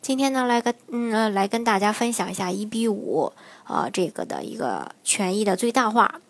今天呢，来跟嗯来跟大家分享一下一比五啊这个的一个权益的最大化。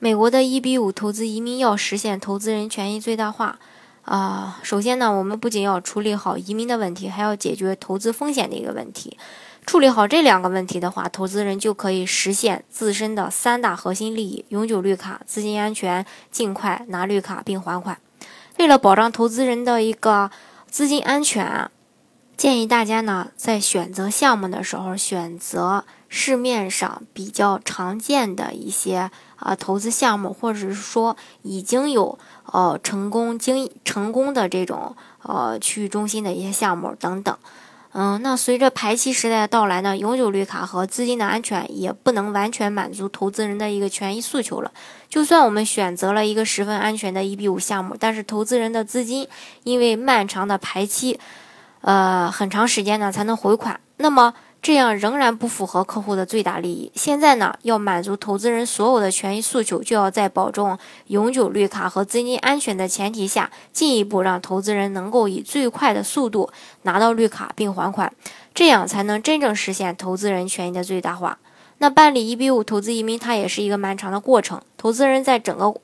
美国的一比五投资移民要实现投资人权益最大化啊，首先呢，我们不仅要处理好移民的问题，还要解决投资风险的一个问题。处理好这两个问题的话，投资人就可以实现自身的三大核心利益：永久绿卡、资金安全、尽快拿绿卡并还款。为了保障投资人的一个资金安全。建议大家呢，在选择项目的时候，选择市面上比较常见的一些啊投资项目，或者是说已经有呃成功经成功的这种呃区域中心的一些项目等等。嗯，那随着排期时代的到来呢，永久绿卡和资金的安全也不能完全满足投资人的一个权益诉求了。就算我们选择了一个十分安全的一比五项目，但是投资人的资金因为漫长的排期。呃，很长时间呢才能回款，那么这样仍然不符合客户的最大利益。现在呢，要满足投资人所有的权益诉求，就要在保证永久绿卡和资金安全的前提下，进一步让投资人能够以最快的速度拿到绿卡并还款，这样才能真正实现投资人权益的最大化。那办理一比五投资移民，它也是一个漫长的过程，投资人在整个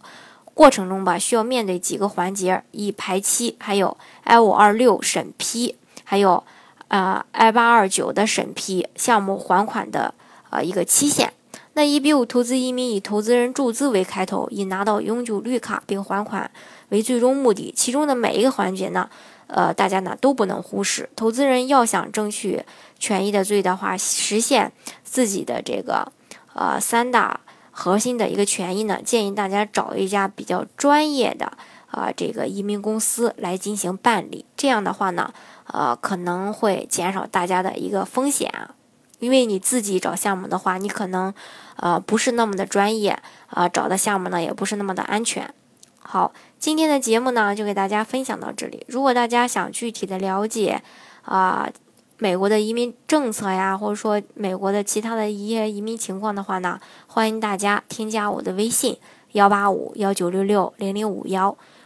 过程中吧，需要面对几个环节，以排期，还有 I 五二六审批。还有，啊，I 八二九的审批项目还款的呃一个期限。那一比五投资移民以投资人注资为开头，以拿到永久绿卡并还款为最终目的。其中的每一个环节呢，呃，大家呢都不能忽视。投资人要想争取权益的最大化，实现自己的这个呃三大核心的一个权益呢，建议大家找一家比较专业的啊这个移民公司来进行办理。这样的话呢。呃，可能会减少大家的一个风险啊，因为你自己找项目的话，你可能呃不是那么的专业，啊，找的项目呢也不是那么的安全。好，今天的节目呢就给大家分享到这里。如果大家想具体的了解啊美国的移民政策呀，或者说美国的其他的一些移民情况的话呢，欢迎大家添加我的微信幺八五幺九六六零零五幺，